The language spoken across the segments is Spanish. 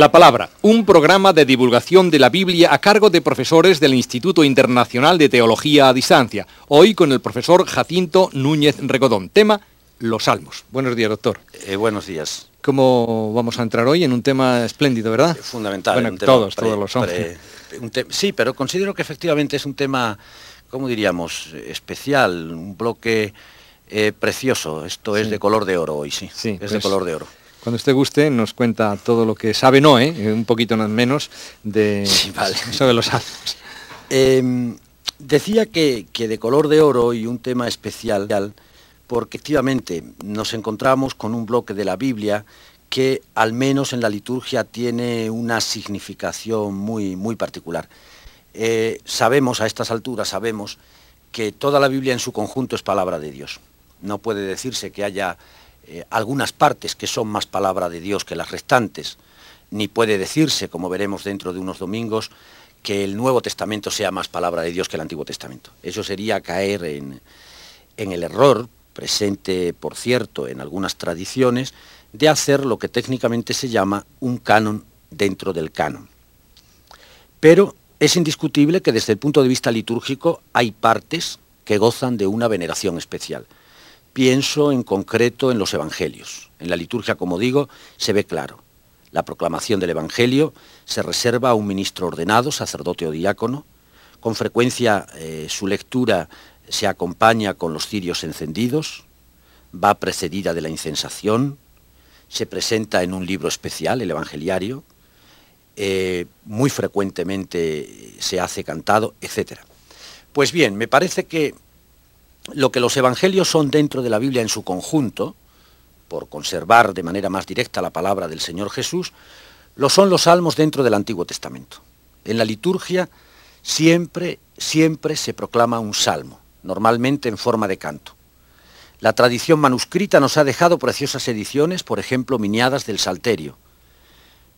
La Palabra, un programa de divulgación de la Biblia a cargo de profesores del Instituto Internacional de Teología a Distancia. Hoy con el profesor Jacinto Núñez Regodón. Tema, los salmos. Buenos días, doctor. Eh, buenos días. ¿Cómo vamos a entrar hoy en un tema espléndido, verdad? Eh, fundamental. Bueno, todos, todos lo son. sí, pero considero que efectivamente es un tema, ¿cómo diríamos?, especial, un bloque eh, precioso. Esto es de color de oro hoy, sí. sí es de pues color de oro. Cuando usted guste, nos cuenta todo lo que sabe Noé, eh, un poquito menos, de, sobre los salmos. Em, decía que, que, de color de oro y un tema especial, porque efectivamente nos encontramos con un bloque de la Biblia que al menos en la liturgia tiene una significación muy, muy particular. Eh, sabemos, a estas alturas, sabemos que toda la Biblia en su conjunto es palabra de Dios. No puede decirse que haya eh, algunas partes que son más palabra de Dios que las restantes, ni puede decirse, como veremos dentro de unos domingos, que el Nuevo Testamento sea más palabra de Dios que el Antiguo Testamento. Eso sería caer en, en el error, presente, por cierto, en algunas tradiciones, de hacer lo que técnicamente se llama un canon dentro del canon. Pero es indiscutible que desde el punto de vista litúrgico hay partes que gozan de una veneración especial. Pienso en concreto en los evangelios. En la liturgia, como digo, se ve claro. La proclamación del evangelio se reserva a un ministro ordenado, sacerdote o diácono. Con frecuencia eh, su lectura se acompaña con los cirios encendidos, va precedida de la incensación, se presenta en un libro especial, el Evangeliario, eh, muy frecuentemente se hace cantado, etc. Pues bien, me parece que lo que los evangelios son dentro de la Biblia en su conjunto, por conservar de manera más directa la palabra del Señor Jesús, lo son los salmos dentro del Antiguo Testamento. En la liturgia siempre, siempre se proclama un salmo, normalmente en forma de canto. La tradición manuscrita nos ha dejado preciosas ediciones, por ejemplo, miniadas del Salterio.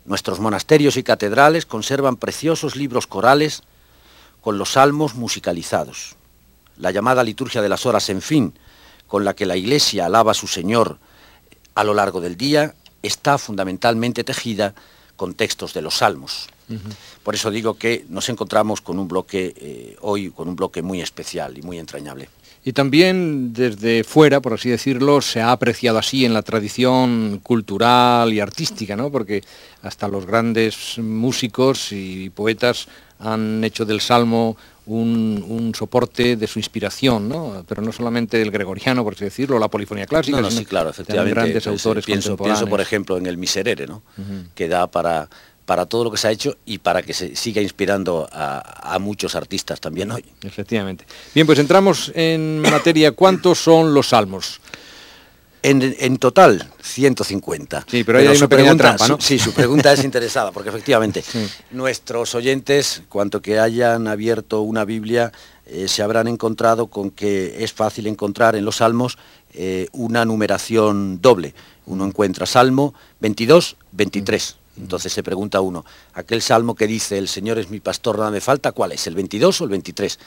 Nuestros monasterios y catedrales conservan preciosos libros corales con los salmos musicalizados la llamada liturgia de las horas en fin, con la que la Iglesia alaba a su Señor a lo largo del día, está fundamentalmente tejida con textos de los salmos. Por eso digo que nos encontramos con un bloque eh, hoy, con un bloque muy especial y muy entrañable. Y también desde fuera, por así decirlo, se ha apreciado así en la tradición cultural y artística, ¿no? Porque hasta los grandes músicos y poetas han hecho del salmo un, soporte de su inspiración, ¿no? pero no solamente el gregoriano, por así decirlo, la polifonía clásica, no, sí, claro, efectivamente, grandes autores pienso, pienso, por ejemplo, en el Miserere, ¿no? que da para, para todo lo que se ha hecho y para que se siga inspirando a, a, muchos artistas también hoy. Efectivamente. Bien, pues entramos en materia. ¿Cuántos son los salmos? En, total, 150. Sí, pero, hay una pequeña trampa, ¿no? sí, su pregunta es interesada, porque efectivamente nuestros oyentes, cuanto que hayan abierto una Biblia, eh, se habrán encontrado con que es fácil encontrar en los salmos eh, una numeración doble. Uno encuentra Salmo 22, 23. Entonces se pregunta uno, aquel salmo que dice, el Señor es mi pastor, nada me falta, ¿cuál es? ¿El 22 o el 23?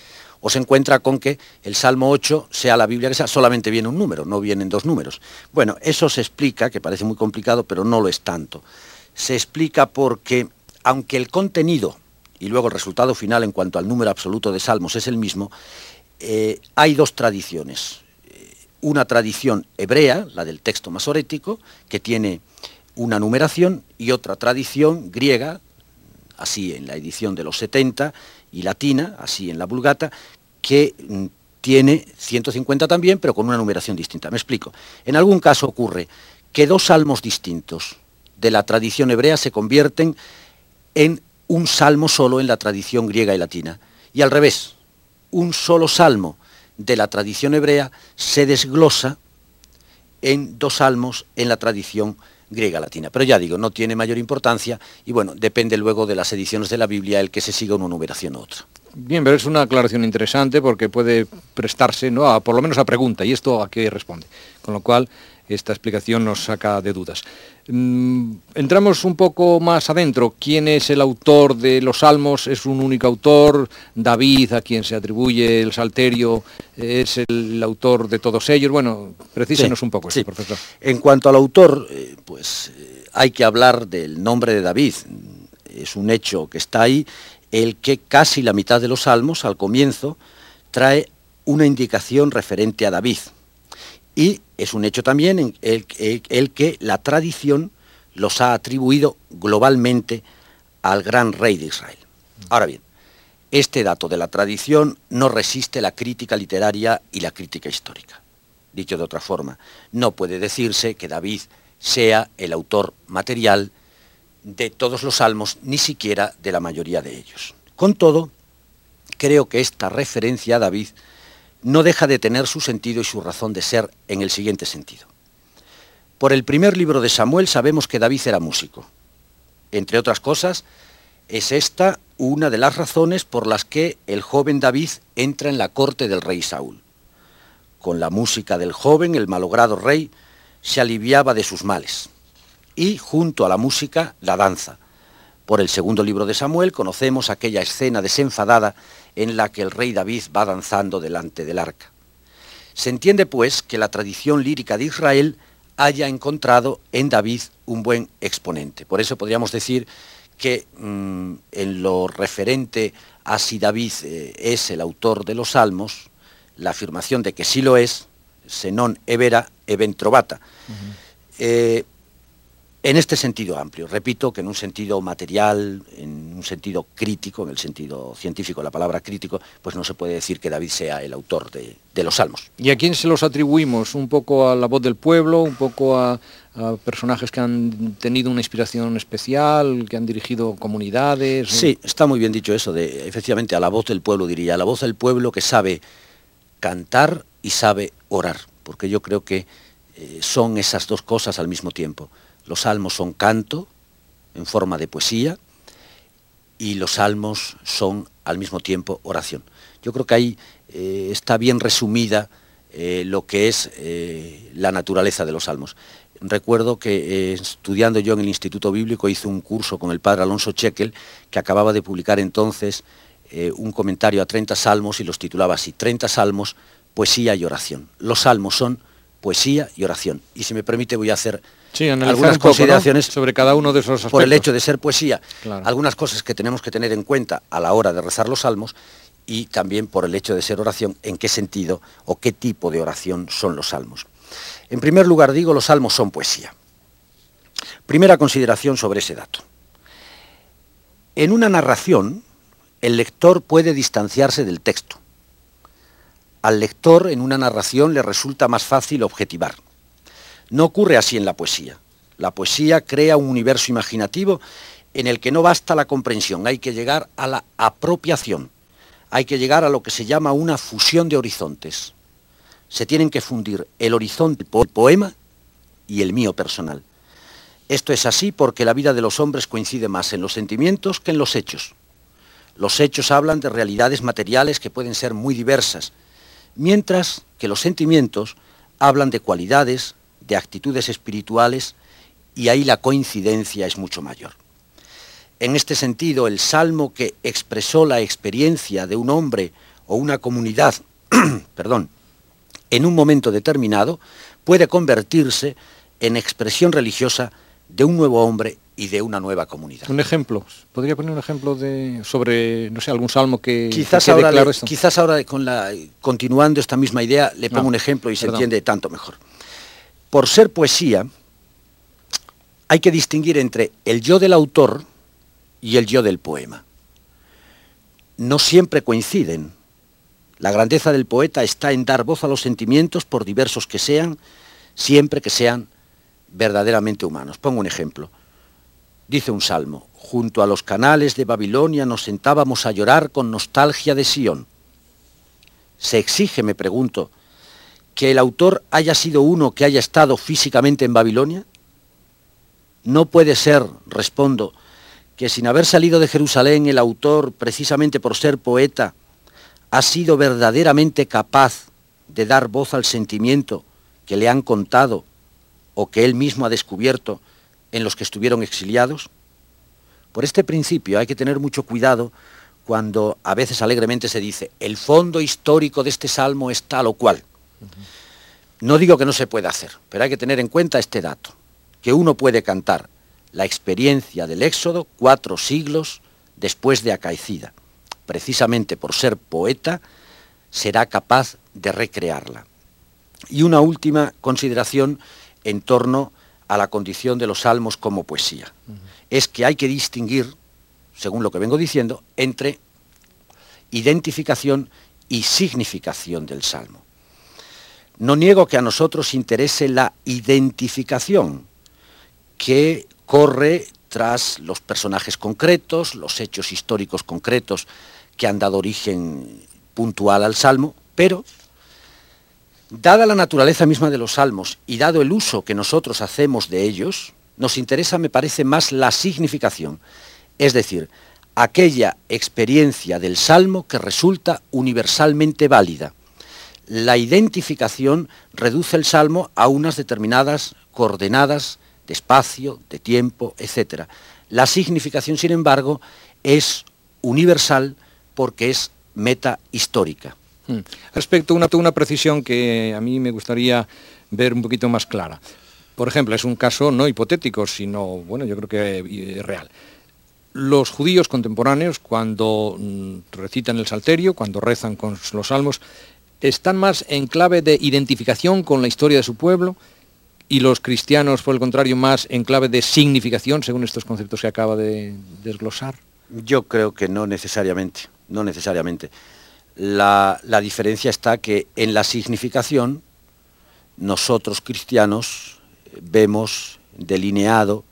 o se encuentra con que el Salmo 8 sea la Biblia que sea, solamente viene un número, no vienen dos números. Bueno, eso se explica, que parece muy complicado, pero no lo es tanto. Se explica porque, aunque el contenido y luego el resultado final en cuanto al número absoluto de salmos es el mismo, eh, hay dos tradiciones. Una tradición hebrea, la del texto masorético, que tiene una numeración, y otra tradición griega, así en la edición de los 70, y latina, así en la Vulgata, que mm, tiene 150 también, pero con una numeración distinta. Me explico. En algún caso ocurre que dos salmos distintos de la tradición hebrea se convierten en un salmo solo en la tradición griega y latina. Y al revés, un solo salmo de la tradición hebrea se desglosa en dos salmos en la tradición griega latina. Pero ya digo, no tiene mayor importancia y bueno, depende luego de las ediciones de la Biblia el que se siga una numeración u otra. Bien, pero es una aclaración interesante porque puede prestarse ¿no? a, por lo menos a pregunta y esto a qué responde. Con lo cual, esta explicación nos saca de dudas. Mm, entramos un poco más adentro. ¿Quién es el autor de los salmos? ¿Es un único autor? ¿David, a quien se atribuye el salterio, es el autor de todos ellos? Bueno, precísenos un poco, sí. profesor. En cuanto al autor, eh, pues eh, hay que hablar del nombre de David. Es un hecho que está ahí, el que casi la mitad de los salmos, al comienzo, trae una indicación referente a David. Y es un hecho también el, el que la tradición los ha atribuido globalmente al gran rey de Israel. Ahora bien, este dato de la tradición no resiste la crítica literaria y la crítica histórica. Dicho de otra forma, no puede decirse que David sea el autor material de todos los salmos, ni siquiera de la mayoría de ellos. Con todo, creo que esta referencia a David no deja de tener su sentido y su razón de ser en el siguiente sentido. Por el primer libro de Samuel sabemos que David era músico. Entre otras cosas, es esta una de las razones por las que el joven David entra en la corte del rey Saúl. Con la música del joven, el malogrado rey se aliviaba de sus males. Y junto a la música, la danza. Por el segundo libro de Samuel conocemos aquella escena desenfadada en la que el rey David va danzando delante del arca. Se entiende pues que la tradición lírica de Israel haya encontrado en David un buen exponente. Por eso podríamos decir que mm, en lo referente a si David eh, es el autor de los salmos, la afirmación de que sí lo es, se non evera eventrovata. En este sentido amplio, repito que en un sentido material, en un sentido crítico, en el sentido científico la palabra crítico, pues no se puede decir que David sea el autor de, los salmos. ¿Y a quién se los atribuimos? ¿Un poco a la voz del pueblo? ¿Un poco a, personajes que han tenido una inspiración especial, que han dirigido comunidades? Sí, está muy bien dicho eso, de efectivamente a la voz del pueblo diría, a la voz del pueblo que sabe cantar y sabe orar, porque yo creo que eh, son esas dos cosas al mismo tiempo. Los salmos son canto en forma de poesía y los salmos son al mismo tiempo oración. Yo creo que ahí eh, está bien resumida eh, lo que es eh, la naturaleza de los salmos. Recuerdo que estudiando yo en el Instituto Bíblico hice un curso con el padre Alonso Chequel, que acababa de publicar entonces un comentario a 30 salmos y los titulaba así, 30 salmos, poesía y oración. Los salmos son poesía y oración. Y si me permite voy a hacer algunas consideraciones sobre cada uno de esos aspectos. Por el hecho de ser poesía, algunas cosas que tenemos que tener en cuenta a la hora de rezar los salmos y también por el hecho de ser oración, en qué sentido o qué tipo de oración son los salmos. En primer lugar digo, los salmos son poesía. Primera consideración sobre ese dato. En una narración, el lector puede distanciarse del texto al lector en una narración le resulta más fácil objetivar. No ocurre así en la poesía. La poesía crea un universo imaginativo en el que no basta la comprensión, hay que llegar a la apropiación, hay que llegar a lo que se llama una fusión de horizontes. Se tienen que fundir el horizonte del poema y el mío personal. Esto es así porque la vida de los hombres coincide más en los sentimientos que en los hechos. Los hechos hablan de realidades materiales que pueden ser muy diversas, mientras que los sentimientos hablan de cualidades, de actitudes espirituales, y ahí la coincidencia es mucho mayor. En este sentido, el salmo que expresó la experiencia de un hombre o una comunidad, perdón, en un momento determinado, puede convertirse en expresión religiosa de un nuevo hombre y de una nueva comunidad. Un ejemplo, podría poner un ejemplo de sobre no sé algún salmo que quizás ahora quizás ahora con la continuando esta misma idea le pongo un ejemplo y se entiende tanto mejor. Por ser poesía hay que distinguir entre el yo del autor y el yo del poema. No siempre coinciden. La grandeza del poeta está en dar voz a los sentimientos por diversos que sean, siempre que sean verdaderamente humanos. Pongo un ejemplo. Dice un salmo, junto a los canales de Babilonia nos sentábamos a llorar con nostalgia de Sión. ¿Se exige, me pregunto, que el autor haya sido uno que haya estado físicamente en Babilonia? No puede ser, respondo, que sin haber salido de Jerusalén el autor, precisamente por ser poeta, ha sido verdaderamente capaz de dar voz al sentimiento que le han contado o que él mismo ha descubierto en los que estuvieron exiliados? Por este principio hay que tener mucho cuidado cuando a veces alegremente se dice, el fondo histórico de este salmo es tal o cual. No digo que no se pueda hacer, pero hay que tener en cuenta este dato, que uno puede cantar la experiencia del Éxodo cuatro siglos después de acaecida. Precisamente por ser poeta, será capaz de recrearla. Y una última consideración en torno a la condición de los salmos como poesía. Es que hay que distinguir, según lo que vengo diciendo, entre identificación y significación del salmo. No niego que a nosotros interese la identificación que corre tras los personajes concretos, los hechos históricos concretos que han dado origen puntual al salmo, pero dada la naturaleza misma de los salmos y dado el uso que nosotros hacemos de ellos, nos interesa, me parece, más la significación, es decir, aquella experiencia del salmo que resulta universalmente válida la identificación reduce el salmo a unas determinadas coordenadas de espacio, de tiempo, etc. La significación, sin embargo, es universal porque es meta histórica. Hmm. Respecto a una, una precisión que a mí me gustaría ver un poquito más clara. Por ejemplo, es un caso no hipotético, sino, bueno, yo creo que eh, real. Los judíos contemporáneos, cuando mm, recitan el salterio, cuando rezan con los salmos, están más en clave de identificación con la historia de su pueblo y los cristianos, por el contrario, más en clave de significación, según estos conceptos que acaba de desglosar? Yo creo que no necesariamente, no necesariamente. La, la diferencia está que en la significación nosotros cristianos vemos delineado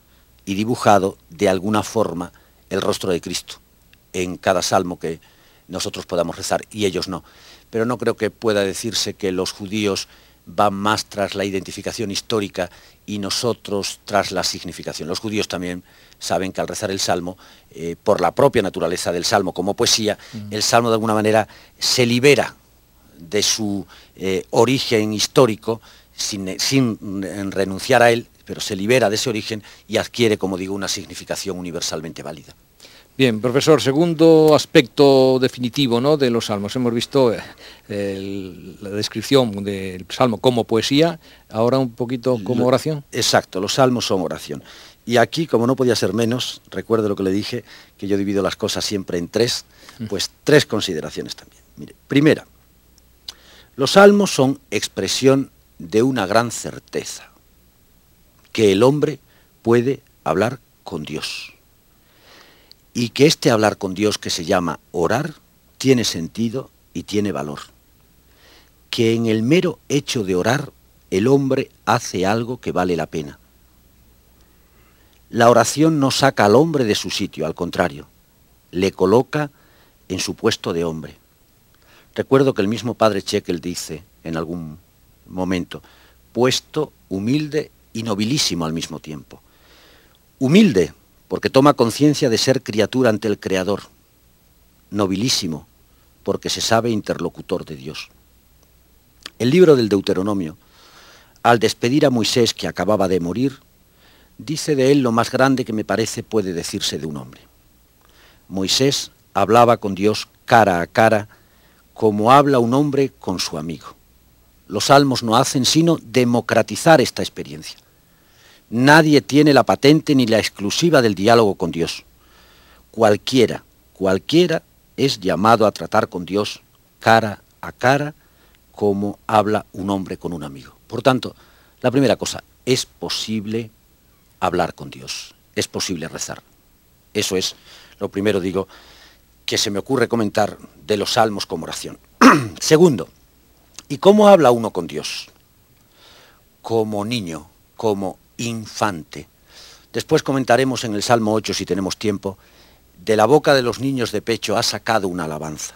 y dibujado de alguna forma el rostro de Cristo en cada salmo que nosotros podamos rezar y ellos no. Pero no creo que pueda decirse que los judíos van más tras la identificación histórica y nosotros tras la significación. Los judíos también saben que al rezar el Salmo, eh, por la propia naturaleza del Salmo como poesía, mm. el Salmo de alguna manera se libera de su eh, origen histórico sin, sin renunciar a él, pero se libera de ese origen y adquiere, como digo, una significación universalmente válida. Bien, profesor, segundo aspecto definitivo ¿no? de los salmos. Hemos visto eh, la descripción del salmo como poesía, ahora un poquito como oración. Exacto, los salmos son oración. Y aquí, como no podía ser menos, recuerdo lo que le dije, que yo divido las cosas siempre en tres, mm. pues tres consideraciones también. Mire, primera, los salmos son expresión de una gran certeza, que el hombre puede hablar con Dios y que este hablar con Dios que se llama orar tiene sentido y tiene valor. Que en el mero hecho de orar el hombre hace algo que vale la pena. La oración no saca al hombre de su sitio, al contrario, le coloca en su puesto de hombre. Recuerdo que el mismo padre Chekel dice en algún momento, puesto humilde y nobilísimo al mismo tiempo. Humilde porque toma conciencia de ser criatura ante el Creador, nobilísimo, porque se sabe interlocutor de Dios. El libro del Deuteronomio, al despedir a Moisés que acababa de morir, dice de él lo más grande que me parece puede decirse de un hombre. Moisés hablaba con Dios cara a cara, como habla un hombre con su amigo. Los salmos no hacen sino democratizar esta experiencia. Nadie tiene la patente ni la exclusiva del diálogo con Dios. Cualquiera, cualquiera es llamado a tratar con Dios cara a cara como habla un hombre con un amigo. Por tanto, la primera cosa, es posible hablar con Dios, es posible rezar. Eso es lo primero, digo, que se me ocurre comentar de los salmos como oración. Segundo, ¿y cómo habla uno con Dios? Como niño, como infante. Después comentaremos en el Salmo 8, si tenemos tiempo, de la boca de los niños de pecho ha sacado una alabanza.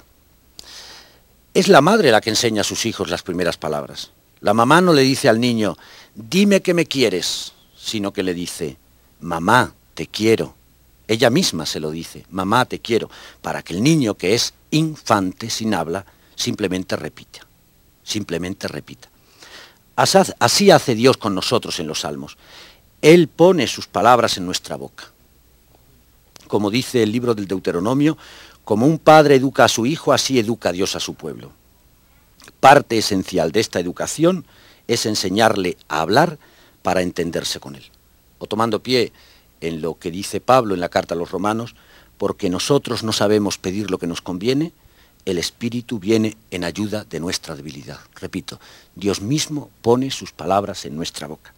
Es la madre la que enseña a sus hijos las primeras palabras. La mamá no le dice al niño, dime que me quieres, sino que le dice, mamá, te quiero. Ella misma se lo dice, mamá, te quiero, para que el niño que es infante sin habla, simplemente repita, simplemente repita. Así hace Dios con nosotros en los salmos. Él pone sus palabras en nuestra boca. Como dice el libro del Deuteronomio, como un padre educa a su hijo, así educa Dios a su pueblo. Parte esencial de esta educación es enseñarle a hablar para entenderse con él. O tomando pie en lo que dice Pablo en la carta a los romanos, porque nosotros no sabemos pedir lo que nos conviene, el Espíritu viene en ayuda de nuestra debilidad. Repito, Dios mismo pone sus palabras en nuestra boca.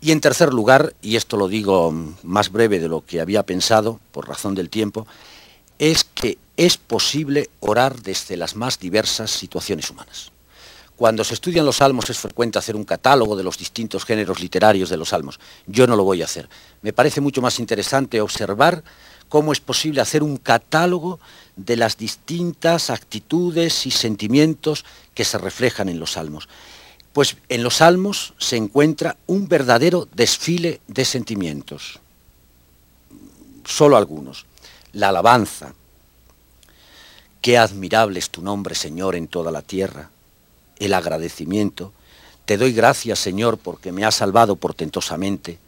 Y en tercer lugar, y esto lo digo más breve de lo que había pensado por razón del tiempo, es que es posible orar desde las más diversas situaciones humanas. Cuando se estudian los salmos es frecuente hacer un catálogo de los distintos géneros literarios de los salmos. Yo no lo voy a hacer. Me parece mucho más interesante observar cómo es posible hacer un catálogo de las distintas actitudes y sentimientos que se reflejan en los salmos. Pues en los salmos se encuentra un verdadero desfile de sentimientos. Solo algunos. La alabanza. Qué admirable es tu nombre, Señor, en toda la tierra. El agradecimiento. Te doy gracias, Señor, porque me has salvado portentosamente.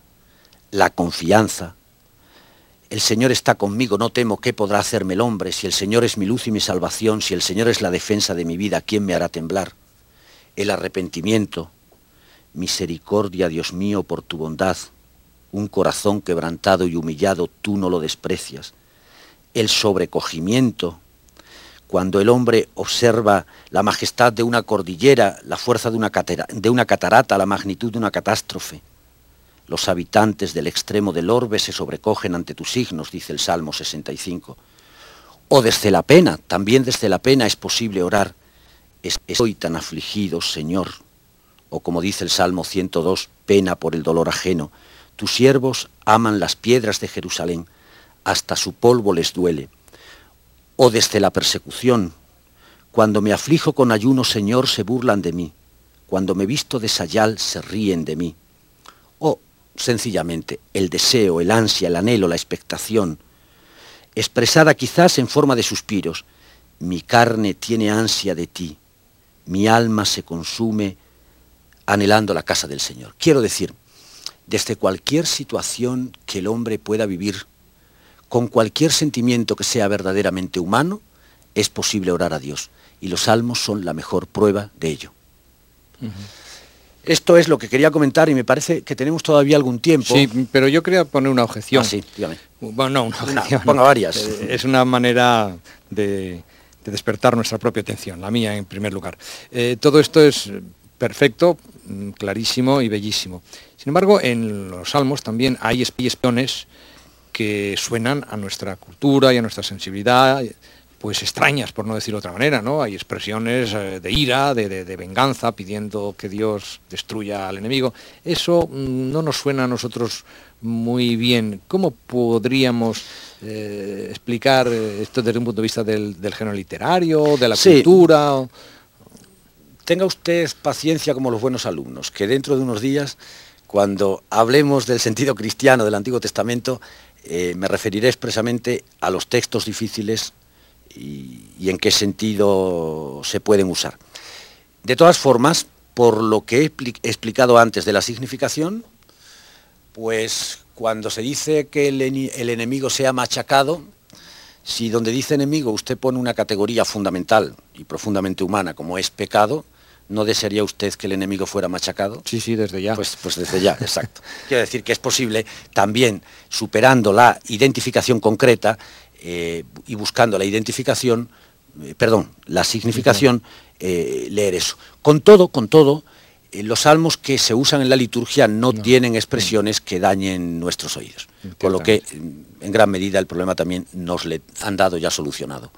La confianza el Señor está conmigo, no temo qué podrá hacerme el hombre, si el Señor es mi luz y mi salvación, si el Señor es la defensa de mi vida, ¿quién me hará temblar? El arrepentimiento, misericordia, Dios mío, por tu bondad, un corazón quebrantado y humillado, tú no lo desprecias. El sobrecogimiento, cuando el hombre observa la majestad de una cordillera, la fuerza de una, catarata, la magnitud de una catástrofe los habitantes del extremo del orbe se sobrecogen ante tus signos, dice el Salmo 65. O desde la pena, también desde la pena es posible orar. Estoy tan afligido, Señor. O como dice el Salmo 102, pena por el dolor ajeno. Tus siervos aman las piedras de Jerusalén, hasta su polvo les duele. O desde la persecución, cuando me aflijo con ayuno, Señor, se burlan de mí. Cuando me visto de sayal, se ríen de mí. Sencillamente el deseo, el ansia, el anhelo, la expectación, expresada quizás en forma de suspiros. Mi carne tiene ansia de ti, mi alma se consume anhelando la casa del Señor. Quiero decir, desde cualquier situación que el hombre pueda vivir, con cualquier sentimiento que sea verdaderamente humano, es posible orar a Dios. Y los salmos son la mejor prueba de ello. Esto es lo que quería comentar y me parece que tenemos todavía algún tiempo. Sí, pero yo quería poner una objeción. Ah, sí, dígame. Bueno, no, una objeción. ponga varias. Eh, es una manera de, despertar nuestra propia atención, la mía en primer lugar. Eh, todo esto es perfecto, mm, clarísimo y bellísimo. Sin embargo, en los salmos también hay espiones que suenan a nuestra cultura y a nuestra sensibilidad pues extrañas, por no decir otra manera, ¿no? Hay expresiones eh, de ira, de, venganza, pidiendo que Dios destruya al enemigo. Eso mm, no nos suena a nosotros muy bien. ¿Cómo podríamos eh, explicar eh, esto desde un punto de vista del, género literario, de la cultura? Tenga usted paciencia como los buenos alumnos, que dentro de unos días, cuando hablemos del sentido cristiano del Antiguo Testamento, me referiré expresamente a los textos difíciles y, en qué sentido se pueden usar. De todas formas, por lo que he explicado antes de la significación, pues cuando se dice que el, el, enemigo sea machacado, si donde dice enemigo usted pone una categoría fundamental y profundamente humana como es pecado, ¿no desearía usted que el enemigo fuera machacado? Sí, sí, desde ya. Pues, pues desde ya, exacto. Quiero decir que es posible también, superando la identificación concreta, eh, y buscando la identificación, eh, perdón, la significación, eh, leer eso. Con todo, con todo, los salmos que se usan en la liturgia no, tienen expresiones que dañen nuestros oídos. Con lo que, en gran medida, el problema también nos le han dado ya solucionado.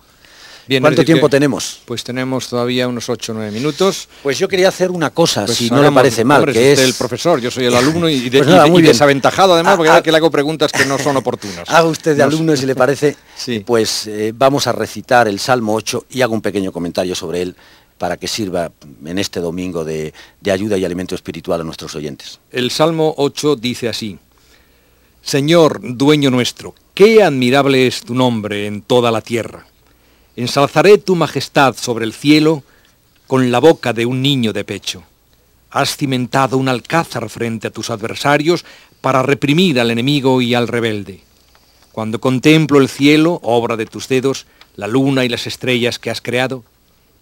¿Cuánto tiempo tenemos? Pues tenemos todavía unos 8 o 9 minutos. Pues yo quería hacer una cosa, pues si no le parece mal, que es... el profesor, yo soy el alumno y, de, pues muy desaventajado además, porque a, que le hago preguntas que no son oportunas. Haga usted de alumno, si le parece, sí. pues eh, vamos a recitar el Salmo 8 y hago un pequeño comentario sobre él para que sirva en este domingo de, de ayuda y alimento espiritual a nuestros oyentes. El Salmo 8 dice así, Señor, dueño nuestro, qué admirable es tu nombre en toda la tierra Ensalzaré tu majestad sobre el cielo con la boca de un niño de pecho. Has cimentado un alcázar frente a tus adversarios para reprimir al enemigo y al rebelde. Cuando contemplo el cielo, obra de tus dedos, la luna y las estrellas que has creado,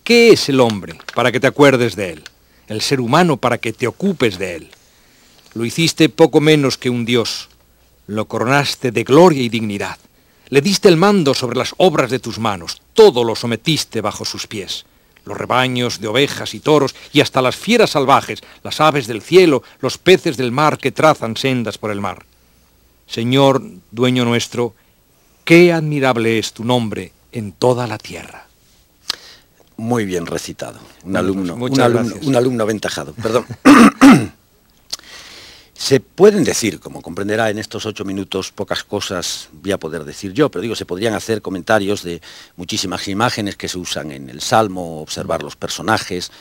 ¿qué es el hombre para que te acuerdes de él? El ser humano para que te ocupes de él. Lo hiciste poco menos que un dios. lo coronaste de gloria y dignidad. Le diste el mando sobre las obras de tus manos, todo lo sometiste bajo sus pies. Los rebaños de ovejas y toros y hasta las fieras salvajes, las aves del cielo, los peces del mar que trazan sendas por el mar. Señor, dueño nuestro, qué admirable es tu nombre en toda la tierra. Muy bien recitado. Un alumno, un alumno, un alumno aventajado. Perdón. Se pueden decir, como comprenderá en estos ocho minutos, pocas cosas voy a poder decir yo, pero digo, se podrían hacer comentarios de muchísimas imágenes que se usan en el Salmo, observar los personajes.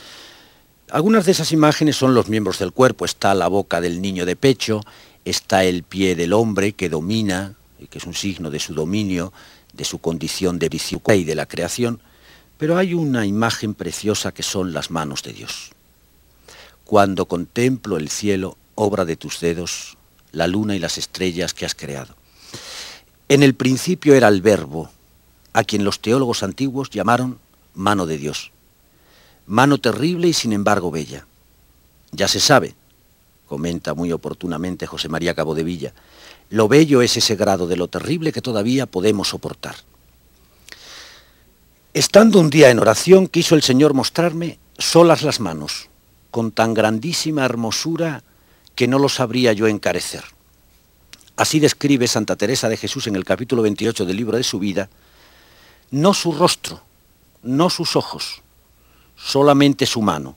Algunas de esas imágenes son los miembros del cuerpo, está la boca del niño de pecho, está el pie del hombre que domina, que es un signo de su dominio, de su condición de vicio y de la creación, pero hay una imagen preciosa que son las manos de Dios. Cuando contemplo el cielo, obra de tus dedos, la luna y las estrellas que has creado. En el principio era el verbo, a quien los teólogos antiguos llamaron mano de Dios. Mano terrible y sin embargo bella. Ya se sabe, comenta muy oportunamente José María Cabo de Villa, lo bello es ese grado de lo terrible que todavía podemos soportar. Estando un día en oración, quiso el Señor mostrarme solas las manos, con tan grandísima hermosura que no lo sabría yo encarecer. Así describe Santa Teresa de Jesús en el capítulo 28 del libro de su vida, no su rostro, no sus ojos, solamente su mano,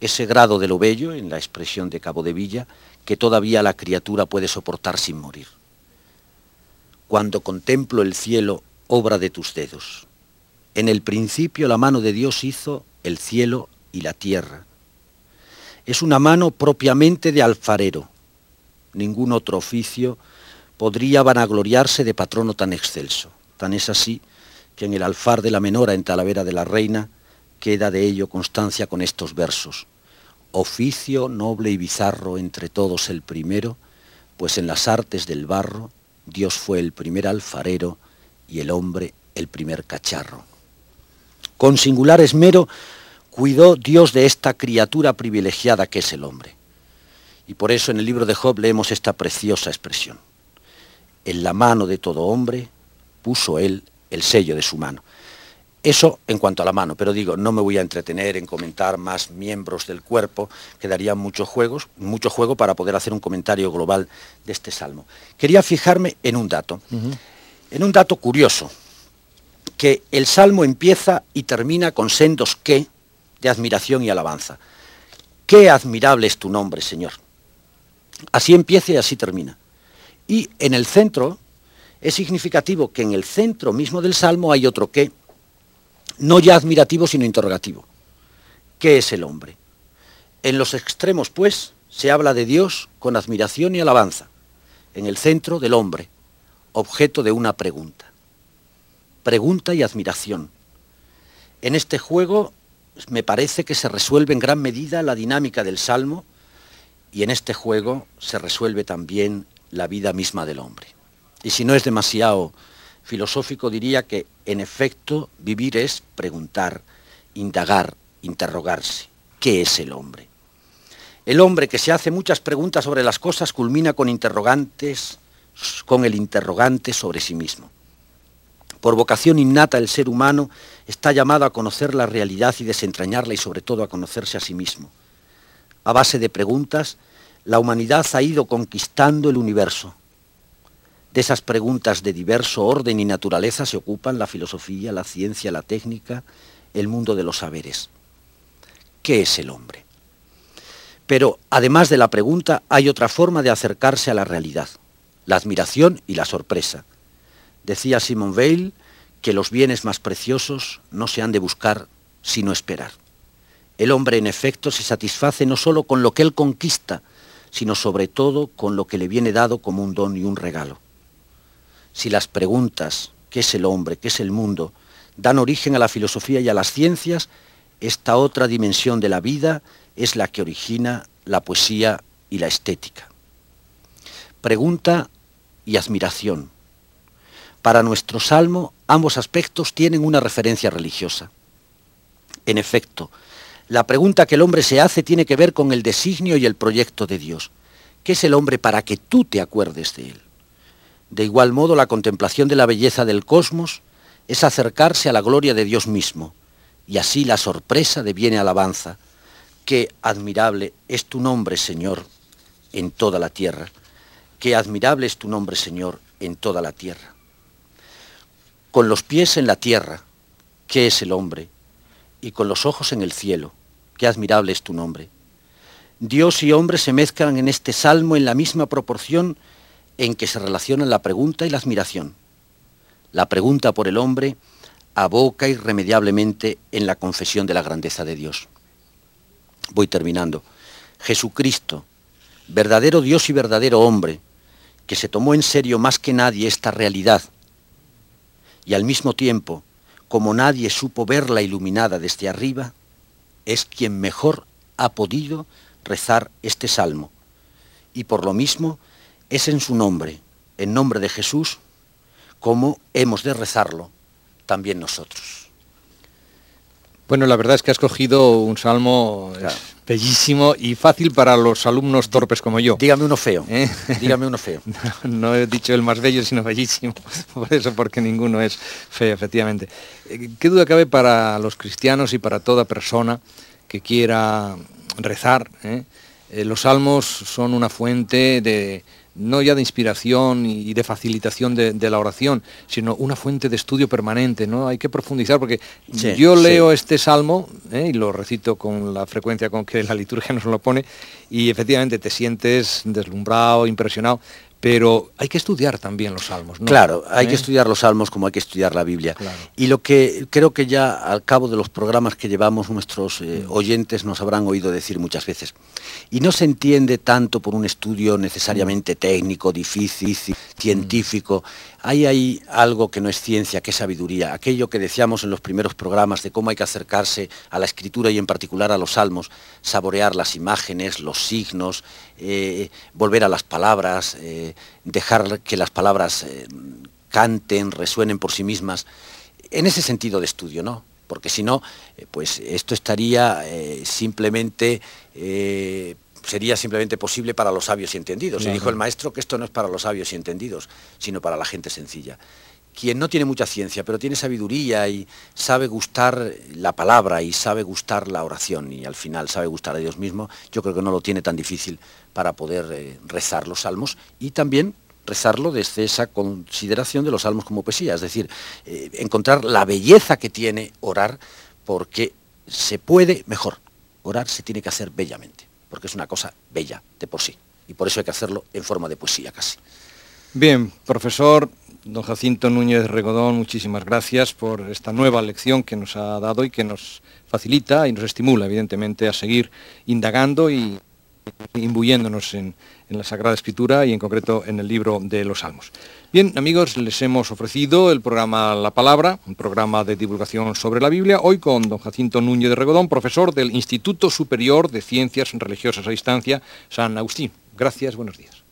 ese grado de lo bello, en la expresión de Cabo de Villa, que todavía la criatura puede soportar sin morir. Cuando contemplo el cielo, obra de tus dedos. En el principio la mano de Dios hizo el cielo y la tierra es una mano propiamente de alfarero. Ningún otro oficio podría vanagloriarse de patrono tan excelso. Tan es así que en el alfar de la menora en Talavera de la Reina queda de ello constancia con estos versos. Oficio noble y bizarro entre todos el primero, pues en las artes del barro Dios fue el primer alfarero y el hombre el primer cacharro. Con singular esmero cuidó Dios de esta criatura privilegiada que es el hombre. Y por eso en el libro de Job leemos esta preciosa expresión. En la mano de todo hombre puso él el sello de su mano. Eso en cuanto a la mano, pero digo, no me voy a entretener en comentar más miembros del cuerpo, quedarían muchos juegos, mucho juego para poder hacer un comentario global de este salmo. Quería fijarme en un dato, en un dato curioso, que el salmo empieza y termina con sendos que, de admiración y alabanza. Qué admirable es tu nombre, Señor. Así empieza y así termina. Y en el centro es significativo que en el centro mismo del Salmo hay otro qué, no ya admirativo, sino interrogativo. ¿Qué es el hombre? En los extremos, pues, se habla de Dios con admiración y alabanza. En el centro del hombre, objeto de una pregunta. Pregunta y admiración. En este juego me parece que se resuelve en gran medida la dinámica del Salmo y en este juego se resuelve también la vida misma del hombre. Y si no es demasiado filosófico, diría que en efecto vivir es preguntar, indagar, interrogarse. ¿Qué es el hombre? El hombre que se hace muchas preguntas sobre las cosas culmina con interrogantes, con el interrogante sobre sí mismo. Por vocación innata el ser humano está llamado a conocer la realidad y desentrañarla y sobre todo a conocerse a sí mismo. A base de preguntas, la humanidad ha ido conquistando el universo. De esas preguntas de diverso orden y naturaleza se ocupan la filosofía, la ciencia, la técnica, el mundo de los saberes. ¿Qué es el hombre? Pero además de la pregunta hay otra forma de acercarse a la realidad, la admiración y la sorpresa Decía Simon Weil que los bienes más preciosos no se han de buscar sino esperar. El hombre en efecto se satisface no solo con lo que él conquista, sino sobre todo con lo que le viene dado como un don y un regalo. Si las preguntas, ¿qué es el hombre? ¿Qué es el mundo? dan origen a la filosofía y a las ciencias, esta otra dimensión de la vida es la que origina la poesía y la estética. Pregunta y admiración, para nuestro salmo, ambos aspectos tienen una referencia religiosa. En efecto, la pregunta que el hombre se hace tiene que ver con el designio y el proyecto de Dios. ¿Qué es el hombre para que tú te acuerdes de él? De igual modo, la contemplación de la belleza del cosmos es acercarse a la gloria de Dios mismo, y así la sorpresa deviene alabanza. Qué admirable es tu nombre, Señor, en toda la tierra. Qué admirable es tu nombre, Señor, en toda la tierra. Con los pies en la tierra, ¿qué es el hombre? Y con los ojos en el cielo, qué admirable es tu nombre. Dios y hombre se mezclan en este salmo en la misma proporción en que se relacionan la pregunta y la admiración. La pregunta por el hombre aboca irremediablemente en la confesión de la grandeza de Dios. Voy terminando. Jesucristo, verdadero Dios y verdadero hombre, que se tomó en serio más que nadie esta realidad y al mismo tiempo, como nadie supo verla iluminada desde arriba, es quien mejor ha podido rezar este salmo. Y por lo mismo es en su nombre, en nombre de Jesús, como hemos de rezarlo también nosotros. Bueno, la verdad es que has cogido un salmo bellísimo y fácil para los alumnos torpes como yo. Dígame uno feo. ¿Eh? Dígame uno feo. No, he dicho el más bello, sino bellísimo. Por eso, porque ninguno es feo, efectivamente. Eh, ¿Qué duda cabe para los cristianos y para toda persona que quiera rezar? Eh? los salmos son una fuente de, no ya de inspiración y de facilitación de, la oración, sino una fuente de estudio permanente, ¿no? Hay que profundizar porque yo leo este salmo ¿eh? y lo recito con la frecuencia con que la liturgia nos lo pone y efectivamente te sientes deslumbrado, impresionado, pero hay que estudiar también los salmos. ¿no? Claro, hay que ¿Eh? estudiar los salmos como hay que estudiar la Biblia. Y lo que creo que ya al cabo de los programas que llevamos nuestros eh, mm. oyentes nos habrán oído decir muchas veces. Y no se entiende tanto por un estudio necesariamente mm. técnico, difícil, científico. Hay ahí algo que no es ciencia, que es sabiduría. Aquello que decíamos en los primeros programas de cómo hay que acercarse a la escritura y en particular a los salmos, saborear las imágenes, los signos, eh, volver a las palabras, eh, dejar que las palabras eh, canten, resuenen por sí mismas, en ese sentido de estudio, ¿no? Porque si no, pues esto estaría simplemente sería simplemente posible para los sabios y entendidos. Y dijo el maestro que esto no es para los sabios y entendidos, sino para la gente sencilla quien no tiene mucha ciencia, pero tiene sabiduría y sabe gustar la palabra y sabe gustar la oración y al final sabe gustar a Dios mismo, yo creo que no lo tiene tan difícil para poder eh, rezar los salmos y también rezarlo desde esa consideración de los salmos como poesía, es decir, eh, encontrar la belleza que tiene orar porque se puede mejor. Orar se tiene que hacer bellamente, porque es una cosa bella de por sí y por eso hay que hacerlo en forma de poesía casi. Bien, profesor, Don Jacinto Núñez Regodón, muchísimas gracias por esta nueva lección que nos ha dado y que nos facilita y nos estimula, evidentemente, a seguir indagando y imbuyéndonos en, la Sagrada Escritura y en concreto en el libro de los Salmos. Bien, amigos, les hemos ofrecido el programa La Palabra, un programa de divulgación sobre la Biblia, hoy con don Jacinto Núñez de Regodón, profesor del Instituto Superior de Ciencias Religiosas a Distancia, San Agustín. Gracias, buenos días.